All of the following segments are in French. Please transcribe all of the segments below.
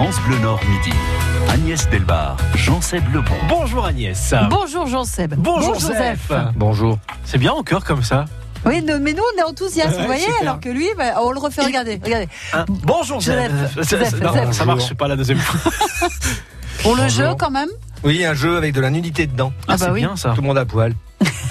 France Bleu Nord midi. Agnès Delbar, Jean-Seb Lebon. Bonjour Agnès. Bonjour Jean-Seb. Bonjour, Joseph. Bonjour. C'est bien encore comme ça. Oui, mais nous on est enthousiastes, Ouais, vous voyez, super. alors que lui, bah, on le refait, regardez, regardez. Hein Bonjour Joseph. Joseph. Ça- Joseph, ça- non, Joseph. ça marche pas la deuxième fois. Pour le Bonjour. jeu quand même Oui, un jeu avec de la nudité dedans. Ah bah c'est oui. bien ça. Tout le monde à poil.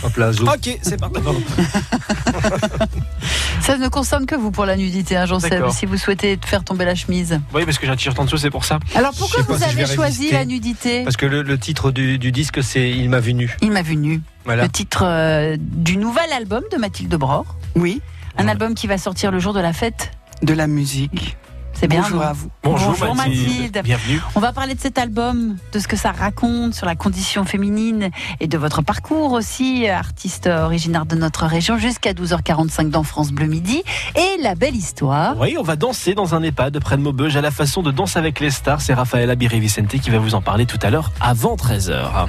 Hop là, zoom. Ok, c'est parti. Ça ne concerne que vous pour la nudité, hein, Jean-Seb, D'accord. si vous souhaitez faire tomber la chemise. Oui, parce que j'attire tant de choses, c'est pour ça. Alors pourquoi vous si avez choisi résister. la nudité? Parce que le, le titre du, du disque, c'est Il m'a vu nu. Il m'a vu nu. Voilà. Le titre euh, du nouvel album de Mathilde Bror. Oui, Un album qui va sortir le jour de la fête. de la musique. C'est bien. Bonjour à vous. Bonjour, Mathilde. Bienvenue. On va parler de cet album, de ce que ça raconte sur la condition féminine et de votre parcours aussi, artiste originaire de notre région, jusqu'à 12h45 dans France Bleu Midi. Et la belle histoire. Oui, on va danser dans un EHPAD près de Maubeuge à la façon de Danse avec les stars. C'est Raphaël Abiré Vicente qui va vous en parler tout à l'heure avant 13h.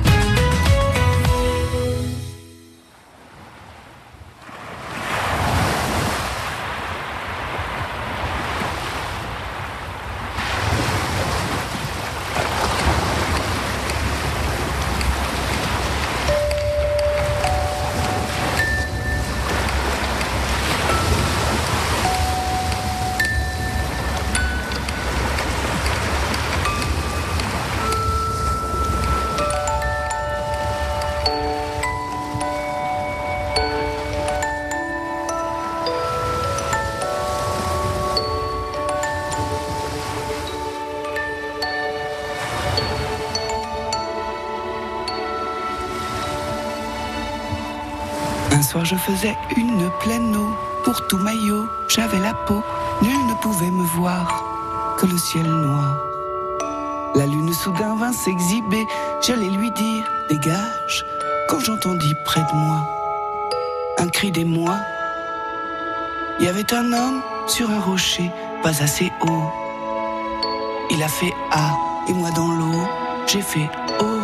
Un soir je faisais une pleine eau pour tout maillot. J'avais la peau, nul ne pouvait me voir que le ciel noir. La lune soudain vint s'exhiber. J'allais lui dire dégage quand j'entendis près de moi un cri d'émoi. Il y avait un homme sur un rocher, pas assez haut. Il a fait A et moi dans l'eau, j'ai fait O.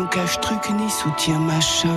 cache-truc ni machin.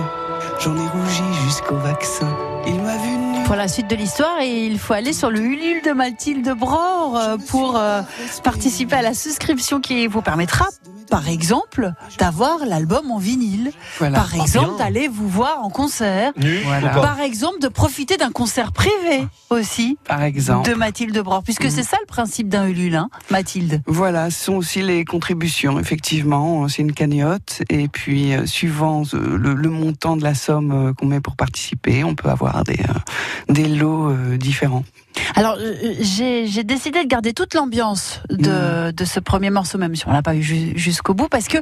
J'en ai rougi jusqu'au vaccin. Il m'a vu nu. Pour la suite de l'histoire, il faut aller sur le Ulule de Mathilde Bror euh, pour euh, participer à la souscription qui vous permettra, par exemple, d'avoir l'album en vinyle. Voilà. Par exemple, bien. d'aller vous voir en concert. Voilà. Par exemple, de profiter d'un concert privé aussi Par exemple. de Mathilde Bror, puisque c'est ça le principe d'un Ulule, hein, Mathilde. Voilà, ce sont aussi les contributions, effectivement. C'est une cagnotte. Et puis, euh, suivant euh, le, le montant de la somme euh, qu'on met pour participer, on peut avoir des, euh, des lots euh, différents. Alors, euh, j'ai décidé de garder toute l'ambiance de, de ce premier morceau, même si on l'a pas eu ju- jusqu'au bout, parce que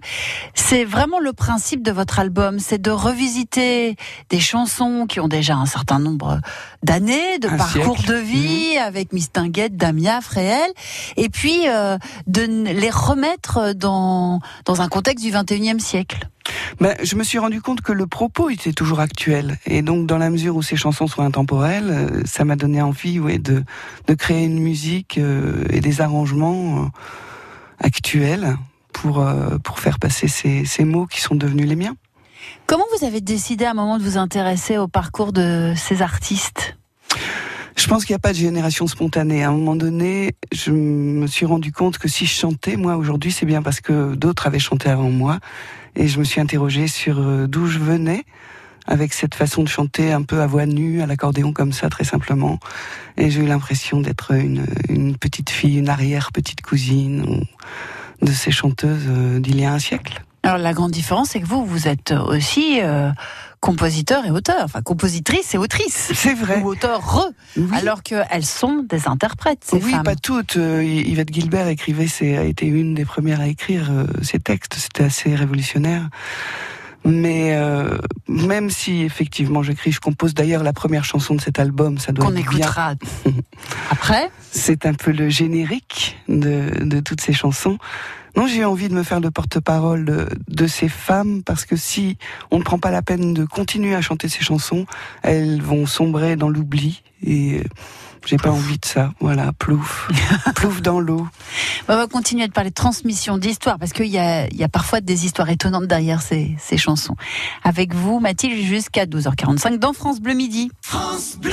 c'est vraiment le principe de votre album, c'est de revisiter des chansons qui ont déjà un certain nombre d'années, de Un parcours siècle. de vie, avec Miss Tinguette, Damia, Fréhel, et puis euh, de les remettre dans, dans un contexte du 21e siècle. Ben, je me suis rendu compte que le propos était toujours actuel. Et donc, dans la mesure où ces chansons sont intemporelles, euh, ça m'a donné envie ouais, de, de créer une musique euh, et des arrangements euh, actuels pour, euh, pour faire passer ces, ces mots qui sont devenus les miens. Comment vous avez décidé à un moment de vous intéresser au parcours de ces artistes? Je pense qu'il n'y a pas de génération spontanée. À un moment donné, je me suis rendu compte que si je chantais, moi, aujourd'hui, c'est bien parce que d'autres avaient chanté avant moi. Et je me suis interrogée sur euh, d'où je venais, avec cette façon de chanter un peu à voix nue, à l'accordéon comme ça, très simplement. Et j'ai eu l'impression d'être une, petite fille, une arrière-petite cousine ou de ces chanteuses euh, d'il y a un siècle. Alors la grande différence, c'est que vous, vous êtes aussi euh, compositeur et auteur, enfin compositrice et autrice. C'est vrai. Ou auteur re, Oui. alors qu'elles sont des interprètes, ces oui, femmes. pas toutes. Euh, Yvette Gilbert écrivait, c'est, a été une des premières à écrire euh, ces textes. C'était assez révolutionnaire. Mais euh, même si effectivement j'écris, je compose d'ailleurs la première chanson de cet album, ça doit Qu'on être bien. écoutera après. C'est un peu le générique de, de toutes ces chansons. Non, j'ai envie de me faire le porte-parole de, de ces femmes parce que si on ne prend pas la peine de continuer à chanter ces chansons, elles vont sombrer dans l'oubli et euh, j'ai pas envie de ça. Voilà, plouf, plouf dans l'eau. On va continuer de parler de transmission, d'histoire, parce qu'il y a, il y a parfois des histoires étonnantes derrière ces, ces chansons. Avec vous, Mathilde, jusqu'à 12h45 dans France Bleu Midi. France Bleu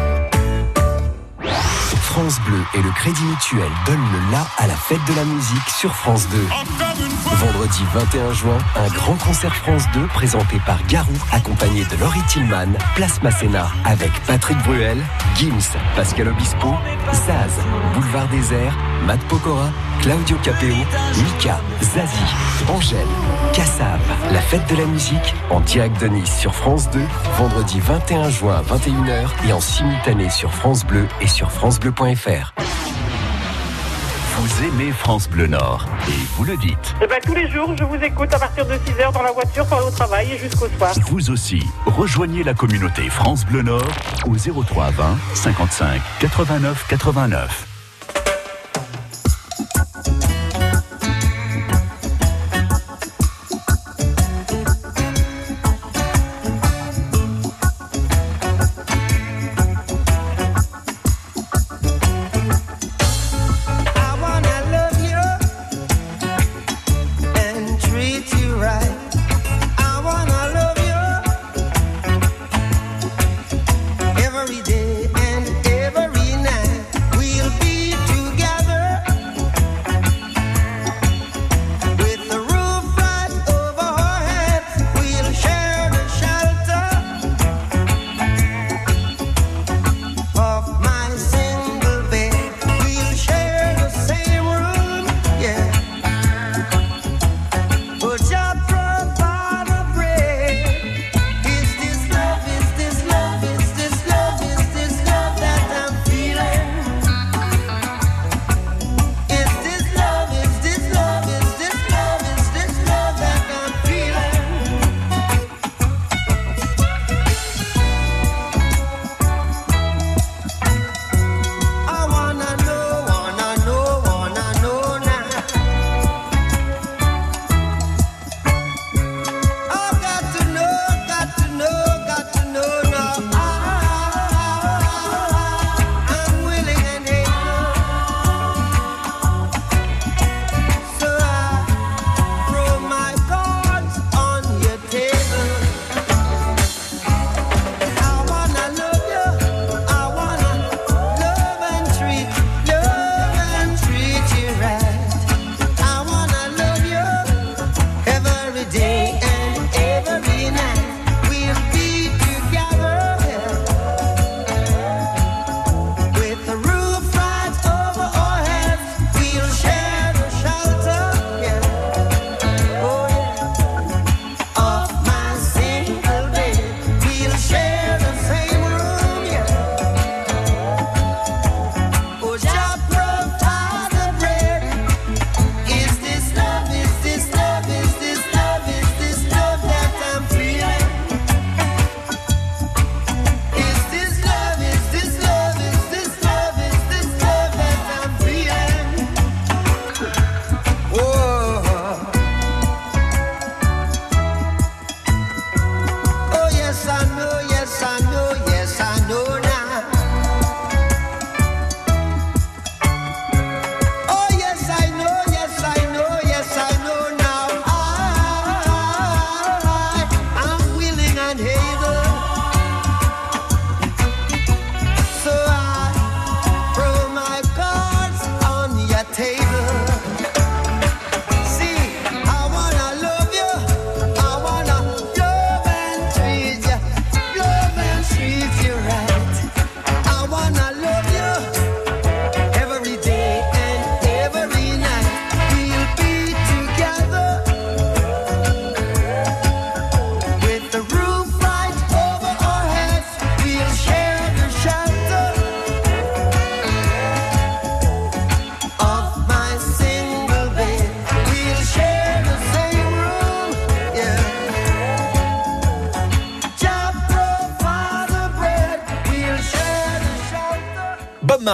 France Bleu et le Crédit Mutuel donnent le la à la fête de la musique sur France 2. Vendredi 21 juin, un grand concert France 2 présenté par Garou, accompagné de Laurie Tillman, Place Masséna, avec Patrick Bruel, Gims, Pascal Obispo, Zaz, Boulevard Désert, Matt Pokora, Claudio Capeo, Mika, Zazie, Angèle, Kassav. La fête de la musique en direct de Nice sur France 2, vendredi 21 juin à 21h et en simultané sur France Bleu et sur francebleu.fr. Vous aimez France Bleu Nord et vous le dites. Eh ben, tous les jours, je vous écoute à partir de 6h dans la voiture pour aller au travail et jusqu'au soir. Vous aussi, rejoignez la communauté France Bleu Nord au 03 20 55 89 89.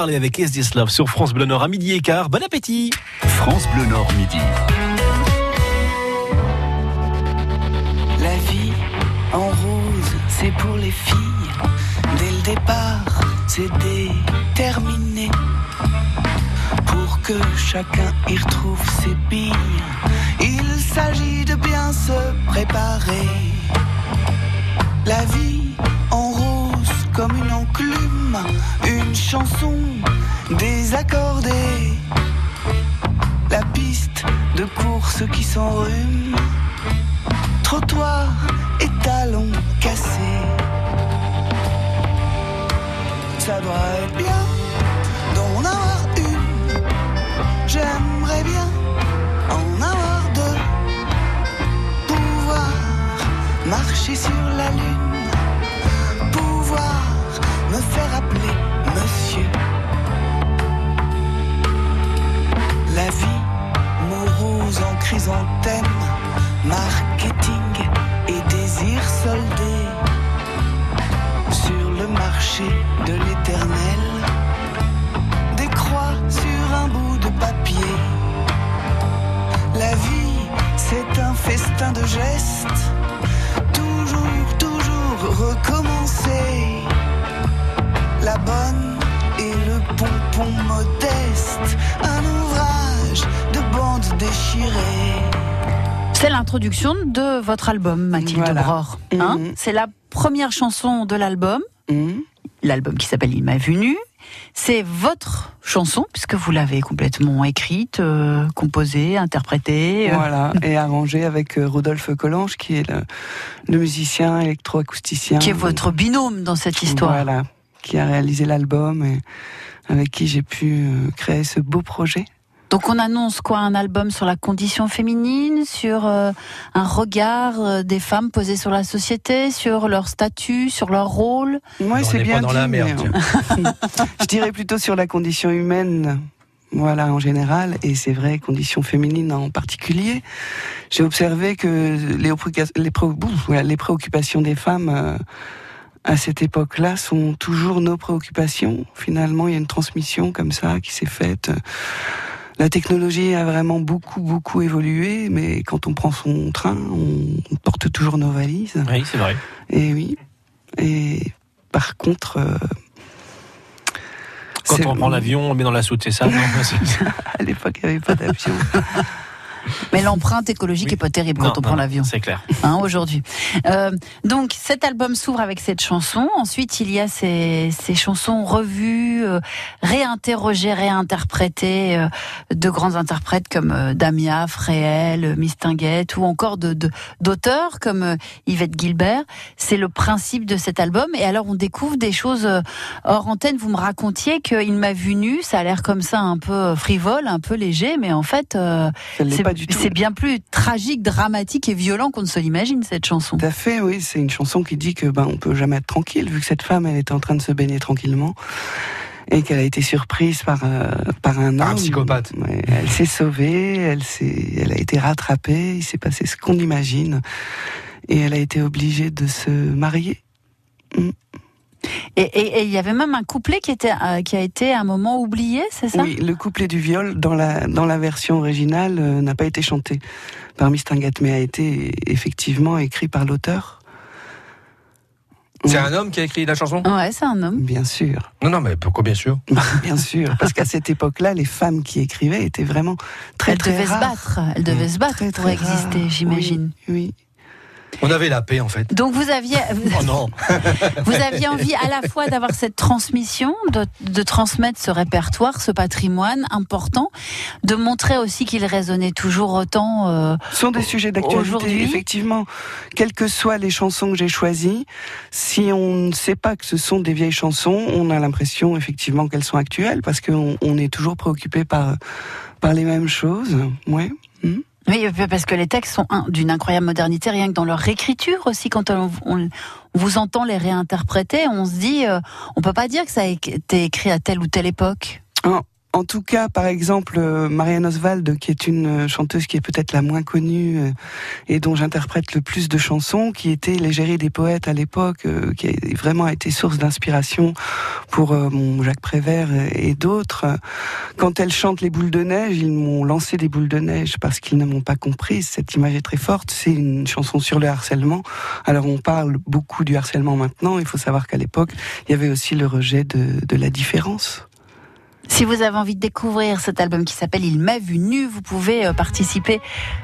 Marley avec Is This Love sur France Bleu Nord à midi et quart. Bon appétit France Bleu Nord midi. La vie en rose, c'est pour les filles. Dès le départ, c'est déterminé. Pour que chacun y retrouve ses billes, il s'agit de bien se préparer. La vie chanson désaccordée. La piste de course qui s'enrhume trottoir et talons cassés. Ça doit être bien d'en avoir une. J'aimerais bien en avoir deux. Pouvoir marcher sur la lune. Chrysanthème marketing et désir soldé sur le marché de l'éternel. Des croix sur un bout de papier. La vie, c'est un festin de gestes. C'est l'introduction de votre album, Mathilde Voilà. Bror. Hein Mhm. C'est la première chanson de l'album, Mhm. l'album qui s'appelle Il m'a vu nu. C'est votre chanson, puisque vous l'avez complètement écrite, euh, composée, interprétée. euh. Voilà, et arrangé avec euh, Rodolphe Collange, qui est le, le musicien électroacousticien. Qui est votre binôme dans cette histoire. Voilà, qui a réalisé l'album et avec qui j'ai pu euh, créer ce beau projet. Donc on annonce quoi? Un album sur la condition féminine, sur euh, un regard euh, des femmes posé sur la société, sur leur statut, sur leur rôle? Moi, On c'est bien pas dans dit, la merde, mais, je dirais plutôt sur la condition humaine, voilà, en général, et c'est vrai, condition féminine en particulier. J'ai observé que pré- les préoccupations des femmes euh, à cette époque-là sont toujours nos préoccupations. Finalement, il y a une transmission comme ça qui s'est faite. La technologie a vraiment beaucoup, beaucoup évolué, mais quand on prend son train, on porte toujours nos valises. Oui, c'est vrai. Et oui. Et par contre, euh, Quand on prend l'avion, on le met dans la soute, c'est ça non? À l'époque, il n'y avait pas d'avion. Mais l'empreinte écologique Oui. est pas terrible quand on non, prend l'avion. C'est clair. hein, aujourd'hui. Euh, donc cet album s'ouvre avec cette chanson. Ensuite, il y a ces, ces chansons revues, euh, réinterrogées, réinterprétées euh, de grands interprètes comme euh, Damia, Fréhel, euh, Mistinguette ou encore de de- d'auteurs comme euh, Yvette Gilbert. C'est le principe de cet album. Et alors on découvre des choses euh, hors antenne. Vous me racontiez qu'il m'a vu nu. Ça a l'air comme ça un peu frivole, un peu léger, mais en fait, euh, c'est du tout. c'est bien plus tragique, dramatique et violent qu'on ne se l'imagine cette chanson. Tout à fait, oui. C'est une chanson qui dit que ben on peut jamais être tranquille, vu que cette femme, elle était en train de se baigner tranquillement et qu'elle a été surprise par euh, par un Par un homme. psychopathe. Ouais, elle s'est sauvée, elle s'est, elle a été rattrapée. Il s'est passé ce qu'on imagine, et elle a été obligée de se marier. Et et- il y avait même un couplet qui, était, euh, qui a été à un moment oublié, c'est ça? Oui, le couplet du viol dans la dans la version originale euh, n'a pas été chanté par Mistingat, mais a été effectivement écrit par l'auteur. C'est un homme qui a écrit la chanson? Ouais, c'est un homme. Bien sûr, Non, non, mais pourquoi bien sûr? Bien sûr, parce qu'à cette époque-là, les femmes qui écrivaient étaient vraiment très Elle très devait se rares. battre, elle devait se battre Très, pour très exister, rares. j'imagine. Oui, oui. On avait la paix en fait. Donc vous aviez, Oh non vous aviez envie à la fois d'avoir cette transmission, de, de transmettre ce répertoire, ce patrimoine important, de montrer aussi qu'il résonnait toujours autant. euh, Ce sont des sujets d'actualité, Aujourd'hui- effectivement. Quelles que soient les chansons que j'ai choisies, si on ne sait pas que ce sont des vieilles chansons, on a l'impression effectivement qu'elles sont actuelles, parce qu'on on est toujours préoccupé par, par les mêmes choses. Ouais. Hmm. Oui, parce que les textes sont un- d'une incroyable modernité, rien que dans leur écriture aussi. Quand on, vous entend les réinterpréter, on se dit, euh, on peut pas dire que ça a été écrit à telle ou telle époque. En tout cas, par exemple, euh, Marianne Oswald, qui est une euh, chanteuse qui est peut-être la moins connue euh, et dont j'interprète le plus de chansons, qui était l'égérie des poètes à l'époque, qui a vraiment été source d'inspiration pour mon Jacques Prévert et, d'autres. Quand elle chante les boules de neige, ils m'ont lancé des boules de neige parce qu'ils ne m'ont pas compris. Cette image est très forte. C'est une chanson sur le harcèlement. Alors on parle beaucoup du harcèlement maintenant. Il faut savoir qu'à l'époque, il y avait aussi le rejet de, de la différence. Si vous avez envie de découvrir cet album qui s'appelle Il m'a vu nu, vous pouvez euh, participer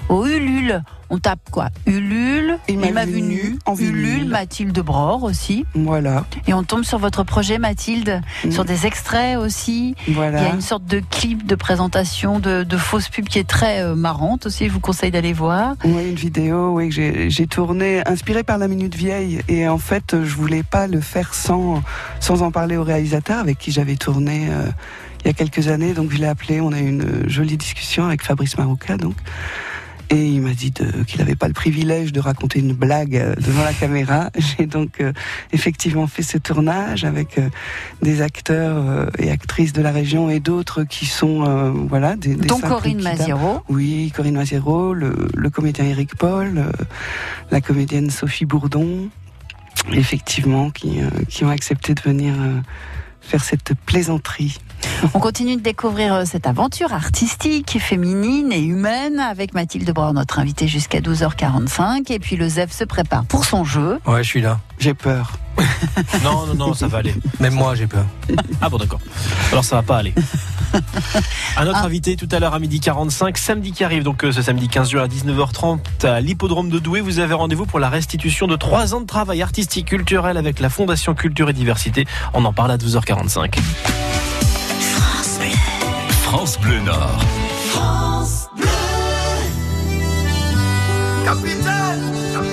au Ulule. On tape quoi Ulule, Il m'a vu nu, en Ulule. Mathilde Bror aussi. Voilà. Et on tombe sur votre projet Mathilde, Mm. sur des extraits aussi. Voilà. Il y a une sorte de clip de présentation de, de fausse pub qui est très euh, marrante aussi. Je vous conseille d'aller voir. Oui, une vidéo, oui, que j'ai j'ai tournée, inspirée par la Minute Vieille. Et en fait, je voulais pas le faire sans, sans en parler au réalisateur avec qui j'avais tourné euh, il y a quelques années. Donc je l'ai appelé, on a eu une jolie discussion avec Fabrice Marouca, donc. Et il m'a dit qu'il n'avait pas le privilège de raconter une blague euh, devant la caméra. J'ai donc euh, effectivement fait ce tournage avec euh, des acteurs euh, et actrices de la région et d'autres qui sont euh, voilà des, des Donc Corinne. Maziero. Oui, Corinne Maziero, le, le comédien Eric Paul, euh, la comédienne Sophie Bourdon, effectivement, qui, euh, qui ont accepté de venir euh, faire cette plaisanterie. On continue de découvrir euh, cette aventure artistique, féminine et humaine avec Mathilde Bror, notre invitée jusqu'à 12h45. Et puis le ZEF se prépare pour son jeu. Ouais, je suis là. J'ai peur. Non, non, non, ça va aller. Même moi, j'ai peur. Ah bon, d'accord. Alors ça va pas aller. Un autre Ah. invité tout à l'heure à midi 45, samedi qui arrive, donc euh, ce samedi 15 juin à 19h30 à l'hippodrome de Douai. Vous avez rendez-vous pour la restitution de trois ans de travail artistique culturel avec la Fondation Culture et Diversité. On en parle à 12h45. France Bleu Nord. Capitaine, capitaine, capitaine,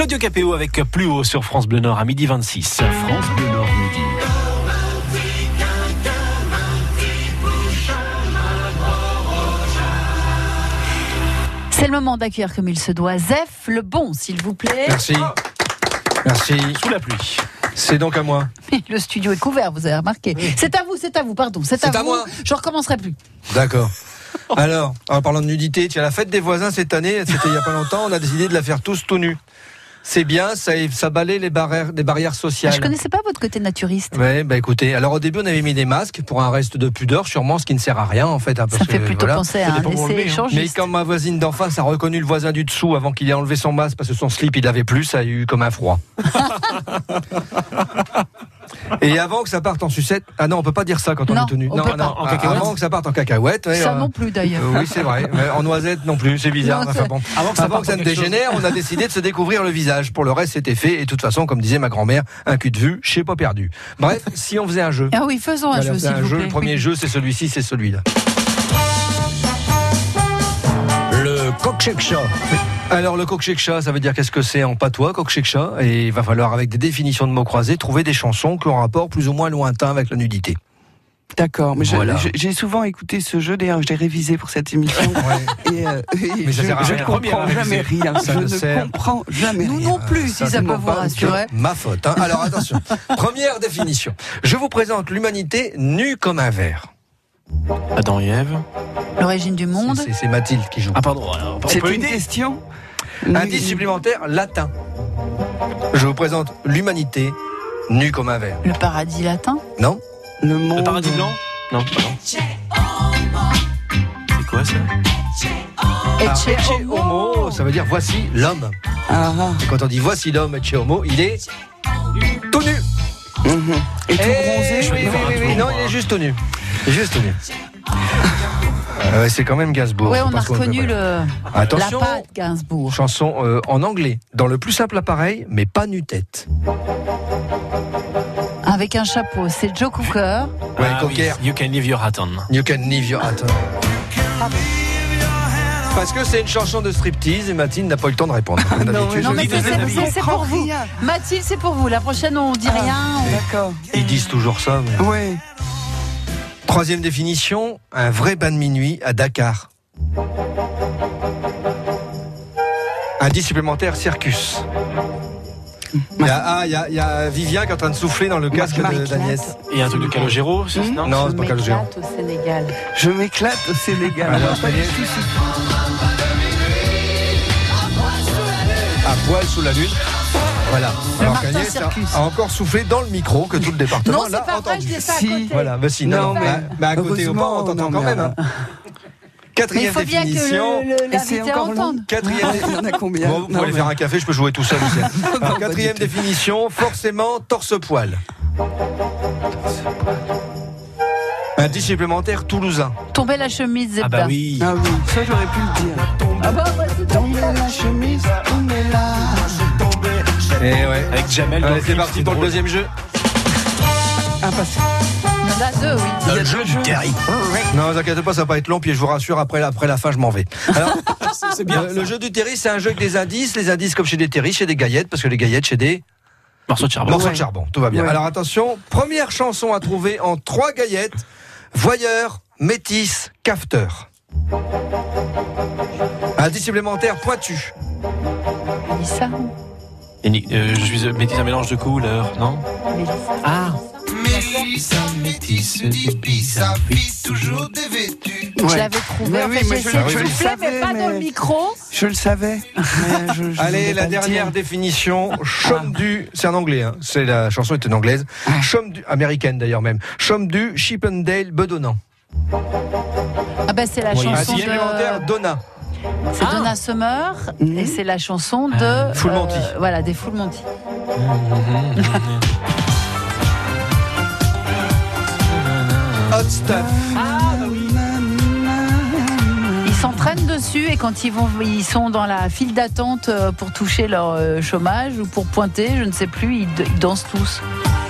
Claudio Capéo avec plus haut sur France Bleu Nord à midi 26. France Bleu Nord midi. C'est le moment d'accueillir comme il se doit Zef le bon, s'il vous plaît. Merci. Merci. Sous la pluie. C'est donc à moi. Le studio est couvert, vous avez remarqué. C'est à vous, c'est à vous, pardon. C'est à, C'est à vous. moi. Je recommencerai plus. D'accord. Alors, en parlant de nudité, tiens, la fête des voisins cette année, c'était il y a pas longtemps, on a décidé de la faire tous tout nus. C'est bien, ça, ça balaie les barrières, les barrières sociales. Je connaissais pas votre côté naturiste. Ouais, bah écoutez, alors au début on avait mis des masques pour un reste de pudeur, sûrement ce qui ne sert à rien en fait. hein, parce Ça fait que, plutôt voilà. penser à un essai Mais échangiste. quand ma voisine d'en face a reconnu le voisin du dessous avant qu'il ait enlevé son masque parce que son slip il avait plus, ça a eu comme un froid. Et avant que ça parte en sucette, ah non, on peut pas dire ça quand on Non, est tenu. on non, peut non, pas. En cacahuète avant que ça parte en cacahuète. ouais, Ça euh, non plus d'ailleurs. euh, oui, c'est vrai. Mais en noisette non plus, c'est bizarre. Non, Enfin, c'est- bon. Avant que ça Avant parte que ça en ne chose. dégénère, on a décidé de se découvrir le visage. Pour le reste, c'était fait. Et de toute façon, comme disait ma grand-mère, un cul de vue, je sais pas perdu. Bref, si on faisait un jeu. Ah oui, faisons un jeu, un vous jeu. plaît. Le premier jeu, c'est celui-ci, c'est celui-là. Le coq-chat. Alors, le coq-chat, ça veut dire qu'est-ce que c'est en patois, coq-chat Et il va falloir, avec des définitions de mots croisés, trouver des chansons qui ont un rapport plus ou moins lointain avec la nudité. D'accord, mais Voilà. j'ai souvent écouté ce jeu, d'ailleurs je l'ai révisé pour cette émission. Et, euh, et Mais ça je sert à je rien. ne comprends jamais rien. Ça je ne sert- comprends jamais Nous rien. non plus, si ça peut vous rassurer. de Ma faute. hein. Alors attention. Première définition. Je vous présente l'humanité nue comme un verre. Adam et Ève. L'origine du monde. C'est- Mathilde qui joue. Ah pardon, alors, on C'est peut une aider question Indice supplémentaire latin. Je vous présente l'humanité nue comme un verre. Le paradis latin. Non Le monde. Le paradis blanc Non, pardon. C'est quoi ça Ecce ecce homo. homo, ça veut dire voici l'homme. Ah, ah. Et quand on dit voici l'homme, ecce homo, il est tout nu. Mhm. Et tout Eh bronzé oui, oui, oui, oui. Non, il est juste tout nu. Il est juste tout nu. Ah ouais, c'est quand même Gainsbourg. Oui, on a reconnu le, Attention. la patte Gainsbourg. Chanson euh, en anglais, dans le plus simple appareil, mais pas nu-tête. Avec un chapeau. C'est Joe Cooker. Ouais, Ah oui, Cocker. You can leave your hat on. You can leave your hat on. Parce que c'est une chanson de striptease et Mathilde n'a pas eu le temps de répondre. comme non, Non, mais dis c'est- pour vous. rien. Mathilde, c'est pour vous. La prochaine, on dit Ah, rien. on- D'accord. Ils disent toujours ça. mais- Ouais. Troisième définition, un vrai bain de minuit à Dakar. Indice supplémentaire, circus. Il y a, ah, il y a- il y a Vivien qui est en train de souffler dans le casque de- d'Agnès. Et un truc de Calogero, c'est non Non, Je c'est pas Calogero. m'éclate au Sénégal. Je m'éclate au Sénégal. Alors, ça y est. À poil sous la lune. Voilà. Alors Martin qu'Agnès a, encore soufflé dans le micro que tout le département l'a pas vrai, je entendu. Si. côté. Voilà, bah si, non, Non, non, mais- bah, bah, à côté au bas, on t'entend quand mais même. hein. Mais il Quatrième faut bien que définition. l'invité entende. Quatrième Il y en a combien Bon, vous pouvez Non, aller faire un café, je peux jouer tout seul. Alors, quatrième définition, forcément torse-poil. Indice supplémentaire toulousain. Tomber la chemise, Zebda. Ah bah oui. Ah oui, ça j'aurais pu le dire. Ah bah, bah, Tomber la chemise, tombez là. Et Eh ouais. Avec Jamel. le c'est parti pour le deuxième jeu. Ah, parce- Il y en a deux, oui. Le jeu du Terry. Non, ne vous inquiétez pas, ça va pas être long, puis je vous rassure, après, après la fin, je m'en vais. Alors, C'est bien. le, le jeu du terry, c'est un jeu avec des indices. Les indices comme chez des terry, chez des gaillettes, parce que les gaillettes, chez des Morceau de charbon. morceaux Ouais. de charbon. Tout va bien. Ouais. Alors attention, première chanson à trouver en trois gaillettes. Voyeur, métis, cafeteur. Indice supplémentaire pointu. Mélissa. Et euh, je suis euh, métis un mélange de couleurs, non. Ah Mélissa, métisse, d'Ibiza, vit toujours dévêtue. Je l'avais trouvé. Mais en oui, fait, mais j'ai je- essayé de je le souffler, mais savais, pas dans le micro. Je le savais. mais je- je Allez, voulais la le dernière dire. définition. Chaume du, c'est en anglais, hein. c'est la chanson est en anglaise. Chaume du, américaine d'ailleurs même. Chaume du Chippendale bedonnant. Ah bah c'est la Oui, chanson Indice supplémentaire de... Donna. C'est Donna Summer Mhm. et c'est la chanson de... euh, Full Monty. Voilà, des Full Monty. Hot stuff. Ils dessus et quand ils vont, ils sont dans la file d'attente euh, pour toucher leur euh, chômage ou pour pointer, je ne sais plus, ils, ils dansent tous.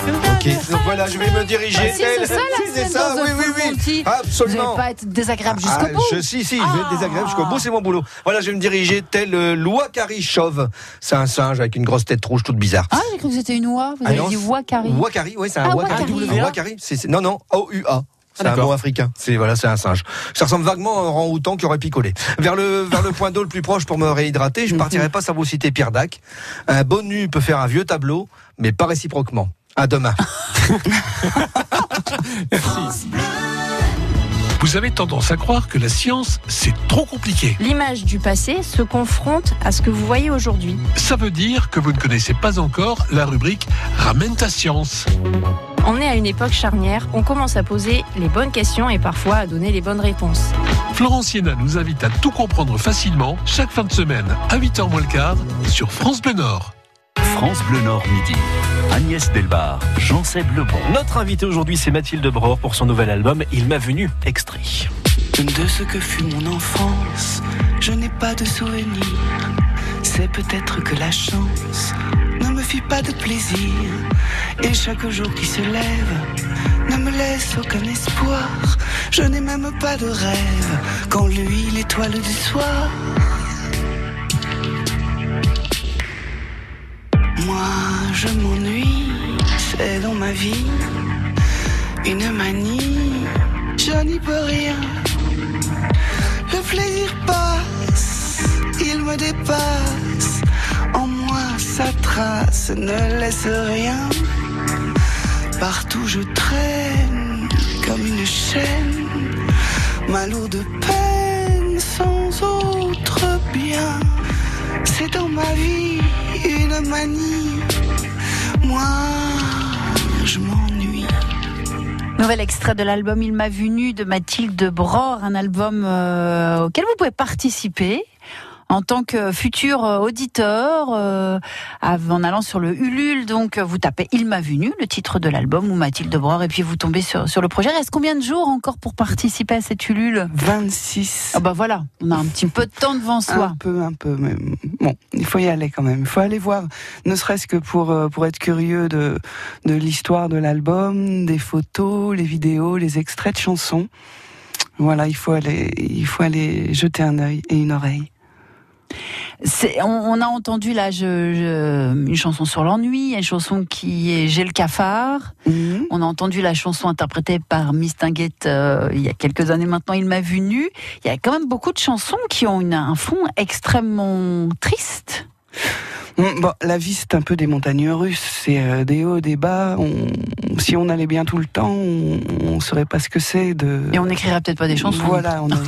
Ok, donc voilà, je vais me diriger. Bah, si, tel- c'est ça, la Si, ça, oui, oui, oui. Absolument. Vous n'allez pas être désagréable jusqu'au Ah, bout. je, si, si, je vais être désagréable jusqu'au bout, c'est mon boulot. Voilà, je vais me diriger tel euh, Louakari chauve. C'est un singe avec une grosse tête rouge toute bizarre. Ah, j'ai cru que c'était une oie. Vous Ah avez non, dit Wakari. Wakari, oui, c'est un Ah, Wakari. Wakari. Wakari, non, non, O-U-A. C'est un mot africain. C'est voilà, c'est un singe. Ça ressemble vaguement à un orang-outan qui aurait picolé. Vers le vers le point d'eau le plus proche pour me réhydrater, je partirai pas sans vous citer Pierre Dac. Un bon nu peut faire un vieux tableau, mais pas réciproquement. À demain. Vous avez tendance à croire que la science, c'est trop compliqué. L'image du passé se confronte à ce que vous voyez aujourd'hui. Ça veut dire que vous ne connaissez pas encore la rubrique Ramène ta science. On est à une époque charnière, on commence à poser les bonnes questions et parfois à donner les bonnes réponses. Florence Siena nous invite à tout comprendre facilement chaque fin de semaine à 8h moins le quart sur France Bleu Nord. France Bleu Nord midi. Agnès Delbar, Jean-Seb Lebon. Notre invité aujourd'hui, c'est Mathilde Bror pour son nouvel album Il m'a venu, extrait. De ce que fut mon enfance, je n'ai pas de souvenir. C'est peut-être que la chance ne me fit pas de plaisir. Et chaque jour qui se lève ne me laisse aucun espoir. Je n'ai même pas de rêve quand lui, l'étoile du soir. Moi, je m'ennuie, c'est dans ma vie une manie. Je n'y peux rien. Le plaisir passe, il me dépasse. Sa trace ne laisse rien. Partout je traîne comme une chaîne, ma lourde peine sans autre bien. C'est dans ma vie une manie. Moi, je m'ennuie. Nouvel extrait de l'album Il m'a vu nu de Mathilde Bror, un album euh, auquel vous pouvez participer en tant que futur euh, auditeur euh, en allant sur le Ulule. Donc vous tapez Il m'a vu nu, le titre de l'album ou Mathilde Bror et puis vous tombez sur, sur le projet. Reste combien de jours encore pour participer à cette Ulule? 26. Ah bah voilà, on a un petit peu de temps devant soi. Un peu, un peu, mais bon, il faut y aller quand même. Il faut aller voir, ne serait-ce que pour, euh, pour être curieux de, de l'histoire de l'album, des photos, les vidéos, les extraits de chansons. Voilà, il faut aller, il faut aller jeter un œil et une oreille. On, on a entendu là je, je- une chanson sur l'ennui, une chanson qui est J'ai le cafard. Mhm. On a entendu la chanson interprétée par Miss Tinguette euh, il y a quelques années maintenant, Il m'a vu nu. Il y a quand même beaucoup de chansons qui ont une- un fond extrêmement triste. Mm, Bon, la vie, c'est un peu des montagnes russes. C'est euh, des hauts, des bas. On- si on allait bien tout le temps, on, on saurait pas ce que c'est de. Et on n'écrirait peut-être pas des chansons. Voilà. On a-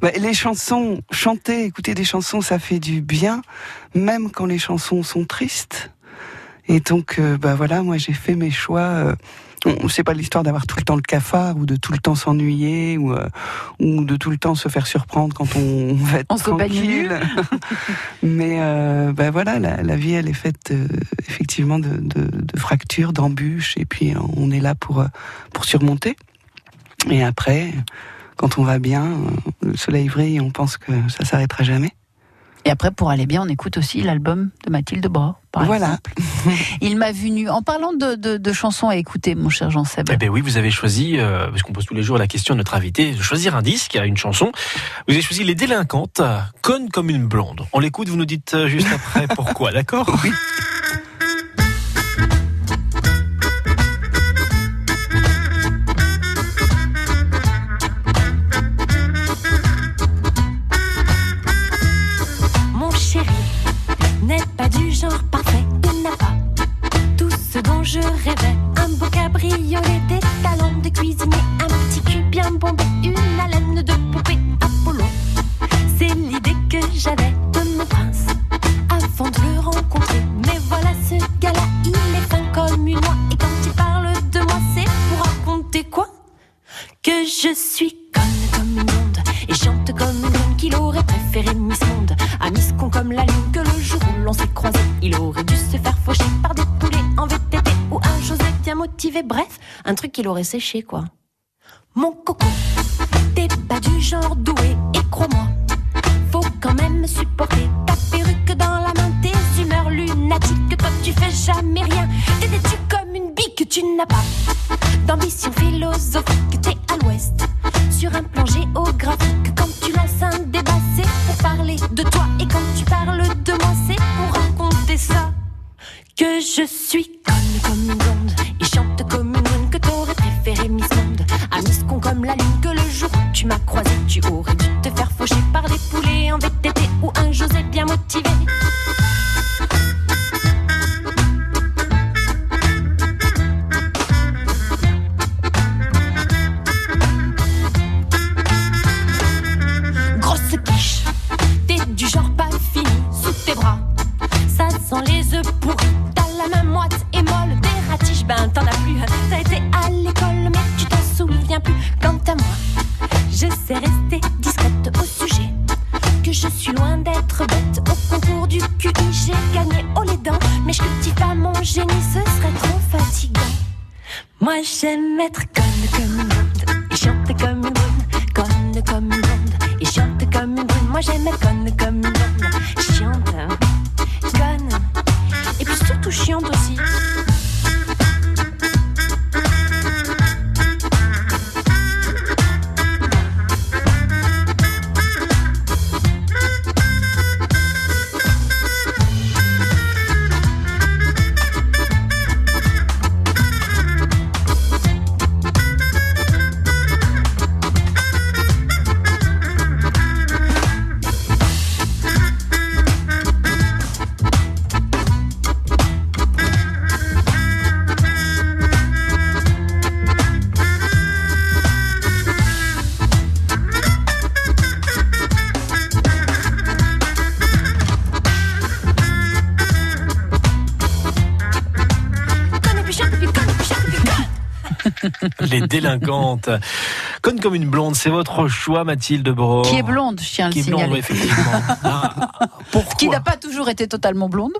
Bah, les chansons, chanter, écouter des chansons, ça fait du bien, même quand les chansons sont tristes. Et donc, euh, bah voilà, moi j'ai fait mes choix. euh, c'est pas l'histoire d'avoir tout le temps le cafard ou de tout le temps s'ennuyer ou, euh, ou de tout le temps se faire surprendre quand on va être On tranquille. Mais euh, bah voilà, la, la vie elle est faite euh, effectivement de, de, de fractures, d'embûches, et puis on est là pour pour surmonter. Et après, quand on va bien, euh, le soleil brille, et on pense que ça s'arrêtera jamais. Et après, pour aller bien, on écoute aussi l'album de Mathilde. Par Voilà. exemple. Il m'a vu nu. En parlant de, de- de chansons à écouter, mon cher Jean-Seb. Eh ben oui, vous avez choisi, euh, parce qu'on pose tous les jours la question à notre invité, de choisir un disque, une chanson. Vous avez choisi Les Délinquantes, Conne comme une blonde. On l'écoute, vous nous dites euh, juste après pourquoi, d'accord? Oui. Qu'il séché quoi mon coco t'es pas du genre doué et crois-moi faut quand même supporter ta perruque dans la main tes humeurs lunatiques toi tu fais jamais rien t'es têtu comme une bique tu n'as pas? D'ambition philosophique, t'es à l'ouest. Sur un plan géographique, quand tu lances un débat, pour parler de toi. Et quand tu parles de moi, c'est pour raconter ça. Que je suis conne comme une blonde la lune que le jour tu m'as croisé, tu aurais dû te faire faucher par des poulets en VTT ou un José bien motivé. Les délinquantes. Conne comme une blonde, c'est votre choix, Mathilde Bro. Qui est blonde, je tiens à le Qui est blonde, signaler. effectivement. Ah, Qui n'a pas toujours été totalement blonde.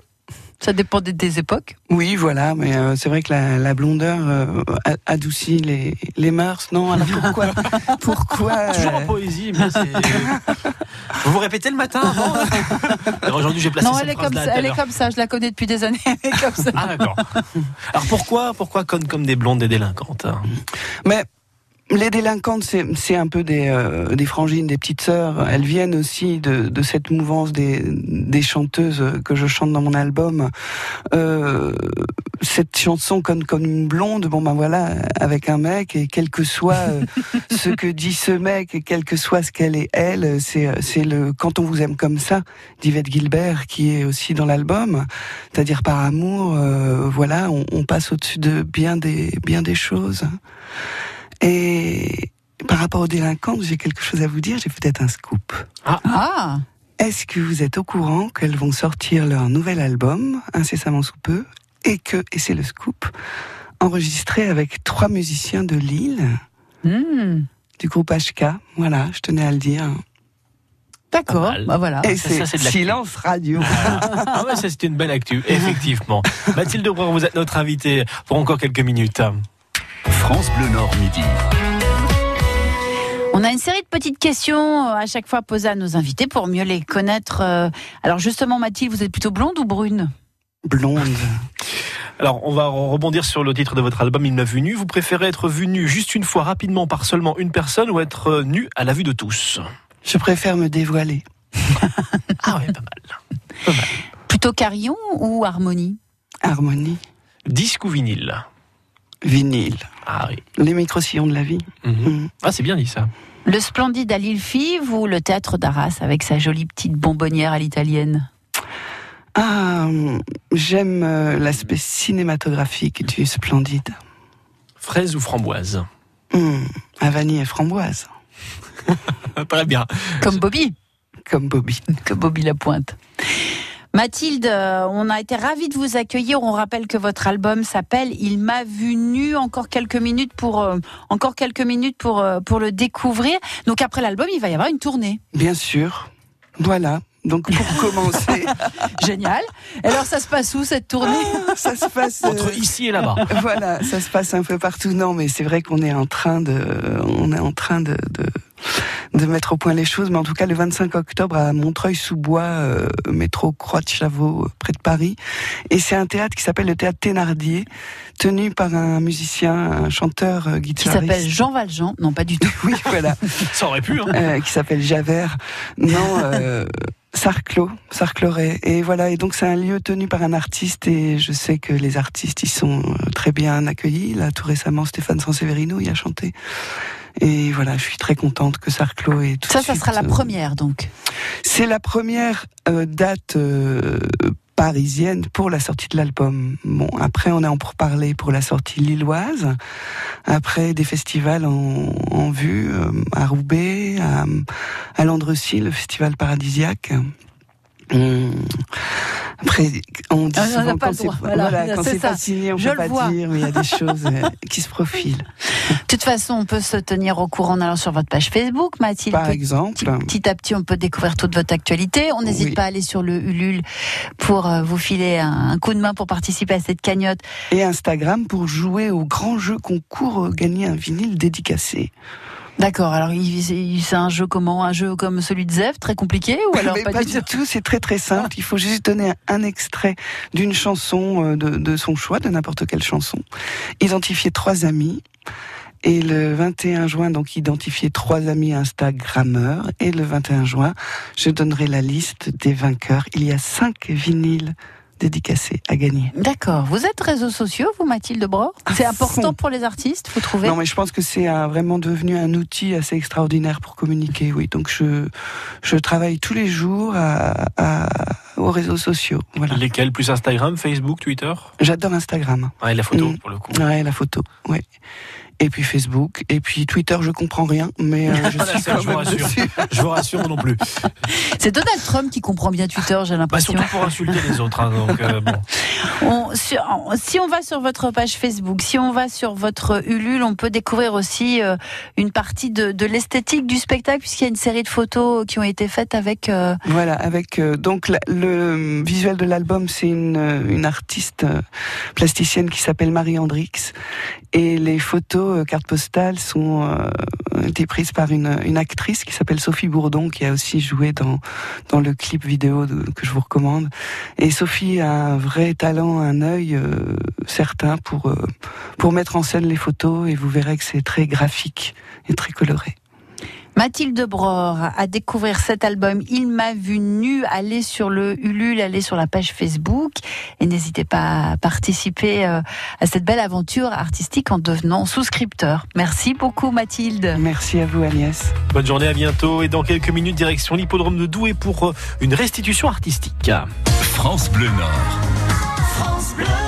Ça dépend des, des époques. Oui, voilà, mais euh, c'est vrai que la, la blondeur euh, adoucit les, les mœurs, non Alors pourquoi Pourquoi Toujours en euh, poésie, mais c'est. Vous vous répétez le matin avant Alors Aujourd'hui, j'ai placé non, elle est, comme ça, elle est comme ça, je la connais depuis des années. Elle est comme ça. Ah d'accord. Alors pourquoi, pourquoi conne comme des blondes et délinquantes hein? Mais les délinquantes, c'est un peu des, euh, des frangines, des petites sœurs. Elles viennent aussi de, de cette mouvance des, des chanteuses que je chante dans mon album. Euh, cette chanson comme, comme une blonde, bon ben voilà, avec un mec, et quel que soit euh, ce que dit ce mec, et quel que soit ce qu'elle est elle, c'est c'est le Quand on vous aime comme ça d'Yvette Gilbert qui est aussi dans l'album. C'est-à-dire par amour, euh, voilà, on, on passe au-dessus de bien des, bien des choses. Et par rapport aux délinquantes, j'ai quelque chose à vous dire, j'ai peut-être un scoop. Ah Est-ce que vous êtes au courant qu'elles vont sortir leur nouvel album, incessamment sous peu, et que, et c'est le scoop, enregistré avec trois musiciens de Lille, Hmm. du groupe HK, voilà, je tenais à le dire. D'accord, bah voilà. Et c'est c'est silence radio. Ah ouais, ça c'était une belle actu, effectivement. Mathilde Breur, vous êtes notre invitée pour encore quelques minutes. France Bleu Nord midi. On a une série de petites questions euh, à chaque fois posées à nos invités pour mieux les connaître. euh. Alors justement, Mathilde, vous êtes plutôt blonde ou brune Blonde. Alors, on va rebondir sur le titre de votre album Il m'a vu nu. Vous préférez être vu nu juste une fois rapidement par seulement une personne ou être euh, nu à la vue de tous? Je préfère me dévoiler. Ah ouais, pas mal. Plutôt carillon ou harmonie? Harmonie. Disque ou vinyle? Vinyle. Ah oui. Les micro-sillons de la vie. Mhm. Ah, c'est bien dit ça. Le splendide à l'île Five ou le théâtre d'Arras avec sa jolie petite bonbonnière à l'italienne Ah, j'aime euh, l'aspect cinématographique du splendide. Fraise ou framboise à vanille et framboise. Très bien. Comme Bobby Comme Bobby. Comme Bobby Lapointe. Mathilde, euh, on a été ravis de vous accueillir. On rappelle que votre album s'appelle Il m'a vu nu. Encore quelques minutes pour euh, encore quelques minutes pour euh, pour le découvrir. Donc après l'album, il va y avoir une tournée. Bien sûr. Voilà. Donc pour commencer, Génial. Et alors ça se passe où cette tournée? Ça se passe euh, Entre ici et là-bas. voilà, ça se passe un peu partout. Non, mais c'est vrai qu'on est en train de, on est en train de, de, de mettre au point les choses, mais en tout cas le 25 octobre à Montreuil-sous-Bois, euh, métro Croix de Chavaux, euh, près de Paris. Et c'est un théâtre qui s'appelle le théâtre Thénardier, tenu par un musicien, un chanteur euh, Qui guitariste. s'appelle Jean Valjean. Non, pas du tout. Oui, voilà. Ça aurait pu. Hein. Euh, qui s'appelle Javert. Non, euh, Sarclos, Sarcloret. Et voilà, et donc c'est un lieu tenu par un artiste et je sais que les artistes y sont très bien accueillis. Là, tout récemment, Stéphane Sanseverino y a chanté. Et voilà, je suis très contente que Sarclos ait tout Ça, ça suite, sera la euh, première, donc. C'est la première euh, date euh, parisienne pour la sortie de l'album. Bon, après, on est en pourparlers pour la sortie lilloise. Après, des festivals en, en vue, euh, à Roubaix, à, à Landrecy, le festival paradisiaque. Hum. Après, on dit Ah, souvent quand c'est voilà, voilà, pas signé, on Je peut pas vois. dire, mais il y a des choses euh, qui se profilent. De toute façon, on peut se tenir au courant en allant sur votre page Facebook, Mathilde. Par exemple. Petit à petit, on peut découvrir toute votre actualité. On n'hésite Oui. pas à aller sur le Ulule pour euh, vous filer un, un coup de main pour participer à cette cagnotte. Et Instagram pour jouer au grand jeu concours, euh, gagner un vinyle dédicacé. D'accord. Alors, c'est un jeu comment? Un jeu comme celui de Zev, très compliqué ou alors Mais pas, du tout? c'est très très simple. Il faut juste donner un, un extrait d'une chanson euh, de, de son choix, de n'importe quelle chanson. Identifier trois amis. Et le 21 juin, donc identifier trois amis Instagrammeurs. Et le 21 juin, je donnerai la liste des vainqueurs. Il y a cinq vinyles dédicacés à gagner. D'accord. Vous êtes réseaux sociaux, vous, Mathilde Bror C'est important pour les artistes, vous trouvez Non, mais je pense que c'est un- vraiment devenu un outil assez extraordinaire pour communiquer. Oui, donc je je travaille tous les jours à, à- aux réseaux sociaux. Voilà. Lesquels? Plus Instagram, Facebook, Twitter? J'adore Instagram. Ouais, la photo, Mm. pour le coup. Ouais, la photo. Ouais. Et puis Facebook, et puis Twitter, je comprends rien, mais euh, je suis ça, quand je vous rassure. dessus. Je vous rassure moi non plus. C'est Donald Trump qui comprend bien Twitter, j'ai Bah, l'impression. surtout pour insulter les autres. hein, donc, euh, bon. On- sur- si on va sur votre page Facebook, si on va sur votre Ulule, on peut découvrir aussi euh, une partie de, de l'esthétique du spectacle, puisqu'il y a une série de photos qui ont été faites avec. euh, Voilà, avec euh, donc la- le visuel de l'album, c'est une, une artiste plasticienne qui s'appelle Marie Hendrix, et les photos euh, cartes postales sont euh, été prises par une, actrice qui s'appelle Sophie Bourdon, qui a aussi joué dans dans le clip vidéo que je vous recommande. Et Sophie a un vrai talent, un œil euh, certain pour pour mettre en scène les photos, et vous verrez que c'est très graphique et très coloré. Mathilde Bror à découvrir cet album Il m'a vu nu, allez sur le Ulule, allez sur la page Facebook et n'hésitez pas à participer euh, à cette belle aventure artistique en devenant souscripteur. Merci beaucoup Mathilde. Merci à vous Agnès. Bonne journée, à bientôt. Et dans quelques minutes, direction l'hippodrome de Douai pour euh, une restitution artistique. France Bleu Nord. When you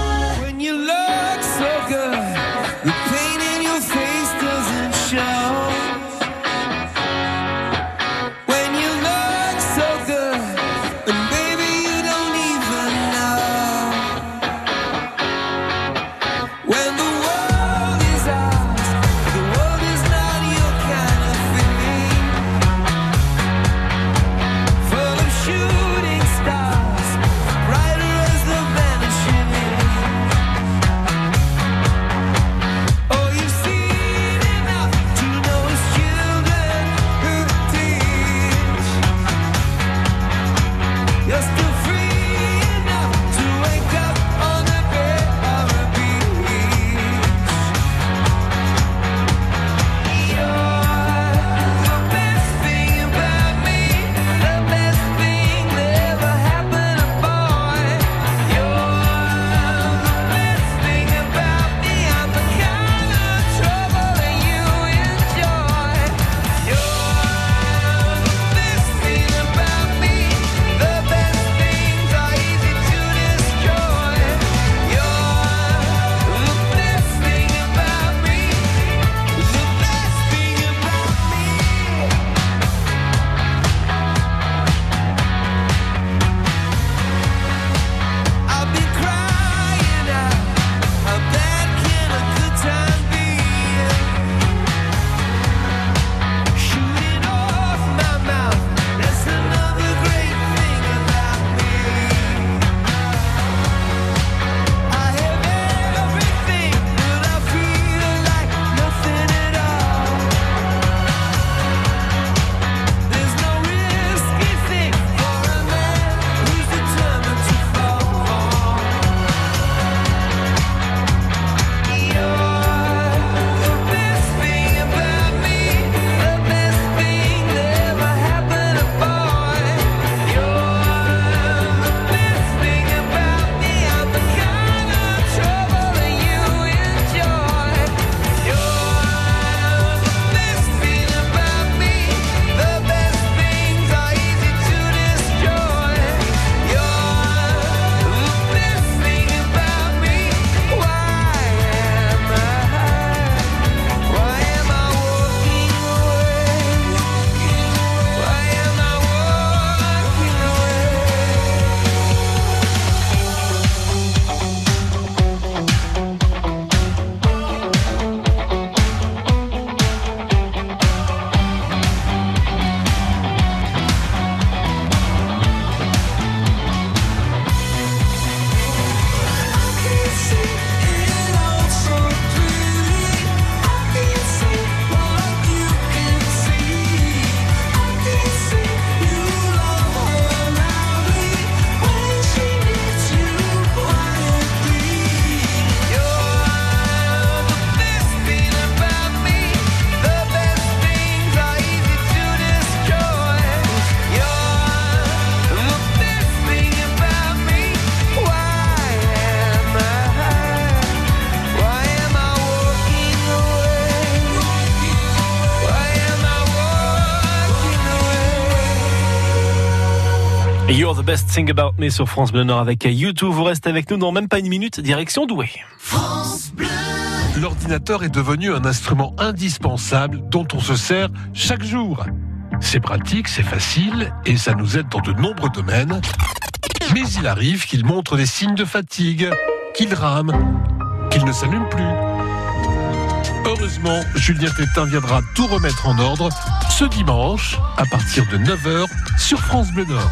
best thing about me sur France Bleu Nord avec YouTube. Vous restez avec nous dans même pas une minute, direction Douai. France Bleu. L'ordinateur est devenu un instrument indispensable dont on se sert chaque jour. C'est pratique, c'est facile et ça nous aide dans de nombreux domaines. Mais il arrive qu'il montre des signes de fatigue, qu'il rame, qu'il ne s'allume plus. Heureusement, Julien Tétin viendra tout remettre en ordre ce dimanche à partir de 9h sur France Bleu Nord.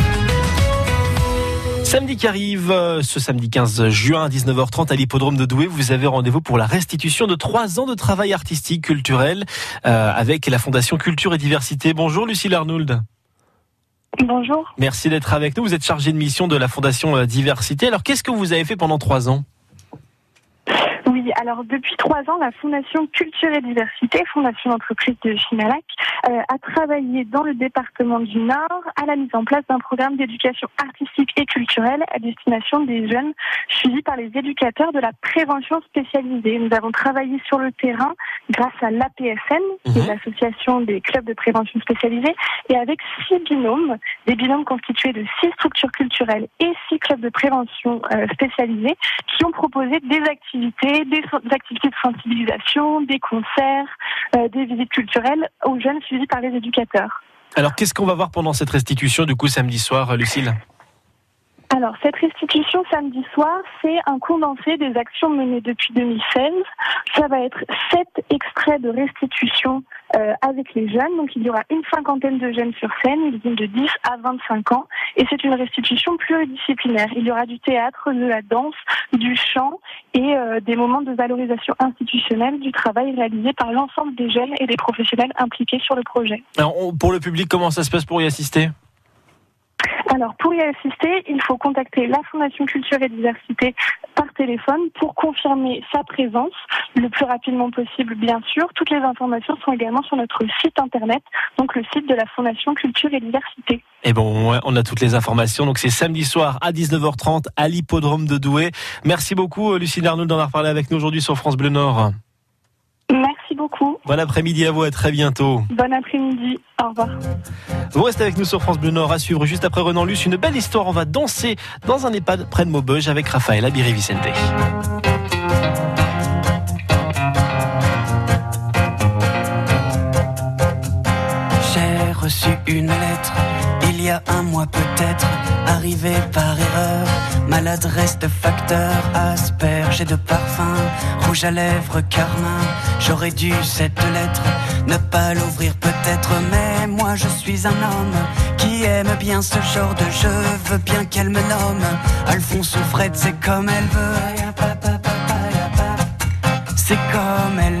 Samedi qui arrive, euh, ce samedi 15 juin à 19h30 à l'hippodrome de Douai, vous avez rendez-vous pour la restitution de trois ans de travail artistique, culturel, euh, avec la Fondation Culture et Diversité. Bonjour Lucille Arnould. Bonjour. Merci d'être avec nous. Vous êtes chargée de mission de la Fondation euh, Diversité. Alors qu'est-ce que vous avez fait pendant trois ans? Oui, alors depuis trois ans, la Fondation Culture et Diversité, fondation d'entreprise de Chimalac, euh, a travaillé dans le département du Nord à la mise en place d'un programme d'éducation artistique et culturelle à destination des jeunes suivis par les éducateurs de la prévention spécialisée. Nous avons travaillé sur le terrain grâce à l'APSN, qui est l'association des clubs de prévention spécialisée, et avec six binômes, des binômes constitués de six structures culturelles et six clubs de prévention euh, spécialisés, qui ont proposé des activités des, activités de sensibilisation, des concerts, euh, des visites culturelles aux jeunes suivis par les éducateurs. Alors qu'est-ce qu'on va voir pendant cette restitution du coup samedi soir, Lucille? Alors, cette restitution samedi soir, c'est un condensé des actions menées depuis 2016. Ça va être sept extraits de restitution euh, avec les jeunes. Donc, il y aura une cinquantaine de jeunes sur scène. Ils ont de 10 à 25 ans. Et c'est une restitution pluridisciplinaire. Il y aura du théâtre, de la danse, du chant et euh, des moments de valorisation institutionnelle du travail réalisé par l'ensemble des jeunes et des professionnels impliqués sur le projet. Alors, pour le public, comment ça se passe pour y assister? Alors, pour y assister, il faut contacter la Fondation Culture et Diversité par téléphone pour confirmer sa présence le plus rapidement possible, bien sûr. Toutes les informations sont également sur notre site internet, donc le site de la Fondation Culture et Diversité. Et bon, on a toutes les informations. Donc, c'est samedi soir à 19h30 à l'hippodrome de Douai. Merci beaucoup, Lucie Arnaud, d'en avoir parlé avec nous aujourd'hui sur France Bleu Nord. Beaucoup. Bon après-midi à vous, à très bientôt. Bon après-midi, au revoir. Vous restez avec nous sur France Bleu Nord à suivre juste après Renan Luce. Une belle histoire, on va danser dans un EHPAD près de Maubeuge avec Raphaël Abiri Vicente. J'ai reçu une lettre il y a un mois peut-être, arrivé par erreur. Maladresse de facteur, asperge et de parfum, rouge à lèvres, carmin. J'aurais dû cette lettre ne pas l'ouvrir peut-être, mais moi je suis un homme qui aime bien ce genre de jeu. Veux bien qu'elle me nomme Alphonse ou Fred, c'est comme elle veut. C'est comme elle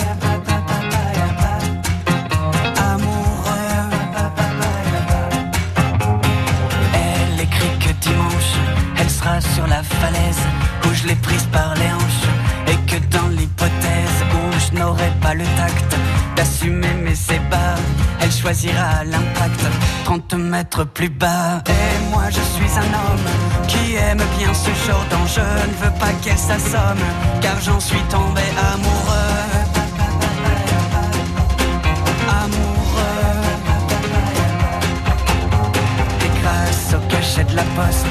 Sur la falaise où je l'ai prise par les hanches et que dans l'hypothèse où je n'aurai pas le tact d'assumer mes ébats, elle choisira l'impact 30 mètres plus bas. Et moi je suis un homme qui aime bien ce genre d'enjeu, ne veux pas qu'elle s'assomme car j'en suis tombé amoureux. Amoureux. Et grâce au cachet de la poste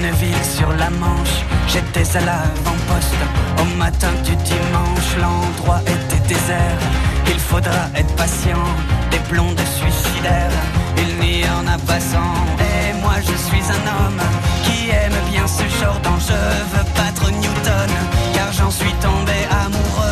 d'une ville sur la Manche, j'étais à l'avant-poste. Au matin du dimanche, l'endroit était désert. Il faudra être patient, des blondes suicidaires. Il n'y en a pas cent. Et moi je suis un homme qui aime bien ce genre d'enjeu. Veux battre Newton, car j'en suis tombé amoureux.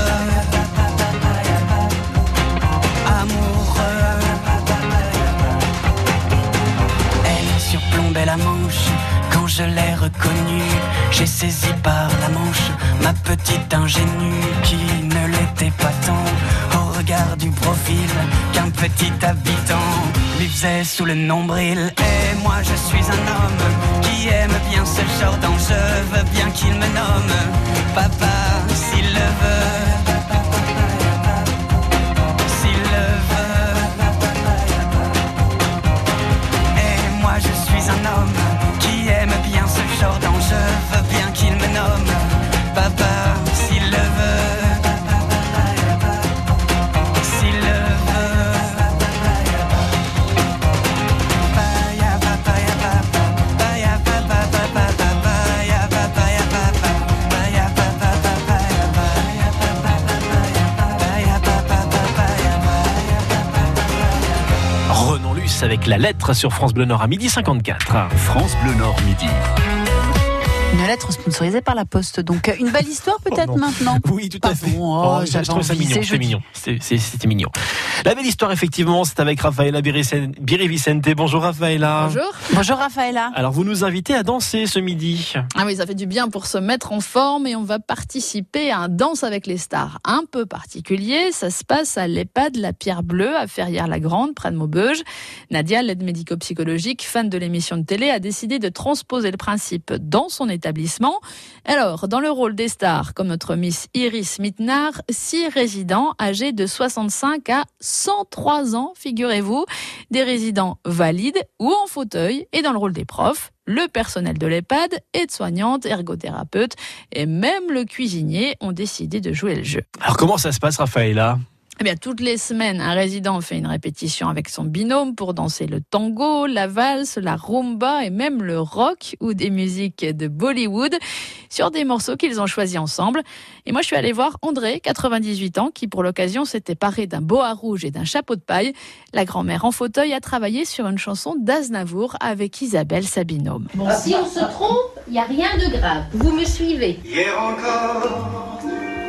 Reconnu. J'ai saisi par la manche ma petite ingénue qui ne l'était pas tant au regard du profil qu'un petit habitant lui faisait sous le nombril. Et moi je suis un homme qui aime bien ce genre d'enjeu, bien qu'il me nomme papa lettre sur France Bleu Nord à midi 54. France Bleu Nord midi. Une lettre sponsorisée par la Poste. Donc, une belle histoire peut-être Oh non. maintenant. Oui, tout à fait. Oh, Oh, j'avais ça mignon, C'était mignon. La belle histoire, effectivement, c'est avec Rafaela Birivicente. Bonjour Rafaela. Bonjour. Bonjour Raphaëla. Alors, vous nous invitez à danser ce midi. Ah oui, ça fait du bien pour se mettre en forme et on va participer à un danse avec les stars un peu particulier. Ça se passe à l'EHPAD La Pierre Bleue à Ferrières-la-Grande, près de Maubeuge. Nadia, l'aide médico-psychologique, fan de l'émission de télé, a décidé de transposer le principe dans son établissement. Alors, dans le rôle des stars, comme notre Miss Iris Mittenard, six résidents âgés de 65 à 103 ans, figurez-vous, des résidents valides ou en fauteuil, et dans le rôle des profs, le personnel de l'EHPAD, aide-soignante, ergothérapeute et même le cuisinier ont décidé de jouer le jeu. Alors, comment ça se passe, Rafaela Eh bien, toutes les semaines, un résident fait une répétition avec son binôme pour danser le tango, la valse, la rumba et même le rock ou des musiques de Bollywood sur des morceaux qu'ils ont choisis ensemble. Et moi, je suis allée voir André, 98 ans, qui pour l'occasion s'était paré d'un boa rouge et d'un chapeau de paille. La grand-mère en fauteuil a travaillé sur une chanson d'Aznavour avec Isabelle, sa binôme. Bon, si on se trompe, il n'y a rien de grave. Vous me suivez. Hier encore,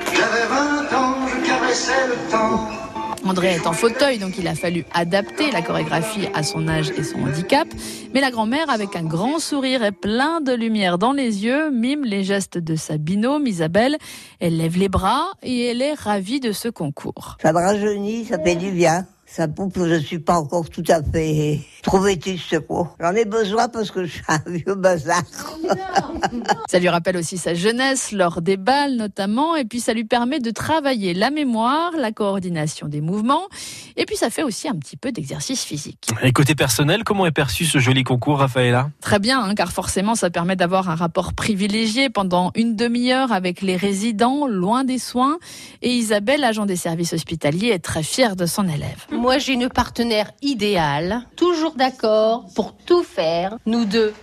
j'avais 20 ans, je caressais le temps. André est en fauteuil, donc il a fallu adapter la chorégraphie à son âge et son handicap. Mais la grand-mère, avec un grand sourire et plein de lumière dans les yeux, mime les gestes de sa binôme Isabelle. Elle lève les bras et elle est ravie de ce concours. Ça me ça fait du bien. Ça prouve que je ne suis pas encore tout à fait trop vétuste, quoi. J'en ai besoin parce que je suis un vieux bazar. Ça lui rappelle aussi sa jeunesse, lors des balles notamment, et puis ça lui permet de travailler la mémoire, la coordination des mouvements, et puis ça fait aussi un petit peu d'exercice physique. Et côté personnel, comment est perçu ce joli concours, Rafaela? Très bien, hein, car forcément, ça permet d'avoir un rapport privilégié pendant une demi-heure avec les résidents, loin des soins. Et Isabelle, agent des services hospitaliers, est très fière de son élève. Moi, j'ai une partenaire idéale, toujours d'accord pour tout faire. Nous deux,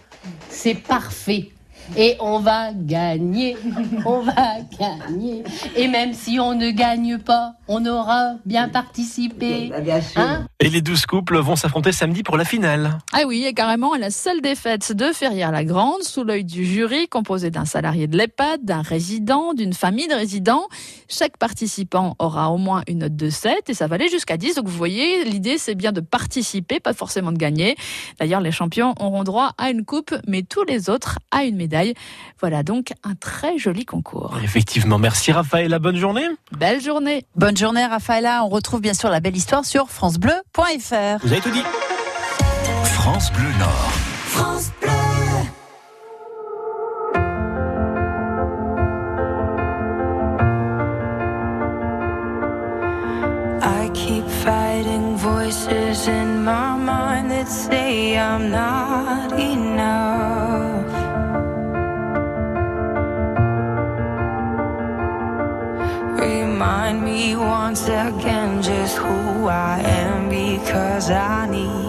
c'est parfait. Et on va gagner, on va gagner. Et même si on ne gagne pas, on aura bien participé. Hein Et les 12 couples vont s'affronter samedi pour la finale. Ah oui, et carrément, la seule défaite de Ferrières-la-Grande, sous l'œil du jury, composé d'un salarié de l'EHPAD, d'un résident, d'une famille de résidents. Chaque participant aura au moins une note de 7 et ça va aller jusqu'à 10. Donc vous voyez, l'idée c'est bien de participer, pas forcément de gagner. D'ailleurs, les champions auront droit à une coupe, mais tous les autres à une médaille. Voilà donc un très joli concours. Effectivement, merci Rafaela, bonne journée. Belle journée. Bonne journée Raphaëla. On retrouve bien sûr la belle histoire sur francebleu.fr. Vous avez tout dit. France Bleu Nord. France Bleu. I keep fighting voices in my mind that say I'm not enough. Once again just who I am because I need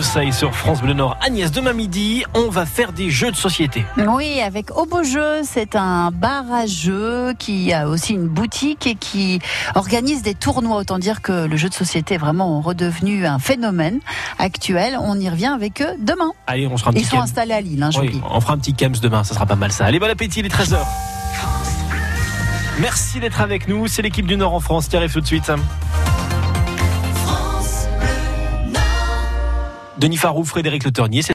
You Say sur France Bleu Nord. Agnès, demain midi, on va faire des jeux de société. Oui, avec Obo-Jeu, c'est un bar à jeux qui a aussi une boutique et qui organise des tournois. Autant dire que le jeu de société est vraiment redevenu un phénomène actuel. On y revient avec eux demain. Allez, on se fera un Ils sont installés à Lille, hein, Oui, on fera un petit camps demain, ça sera pas mal ça. Allez, bon appétit, les 13h. Merci d'être avec nous. C'est l'équipe du Nord en France qui arrive tout de suite. Denis Farou, Frédéric Le Ternier. c'est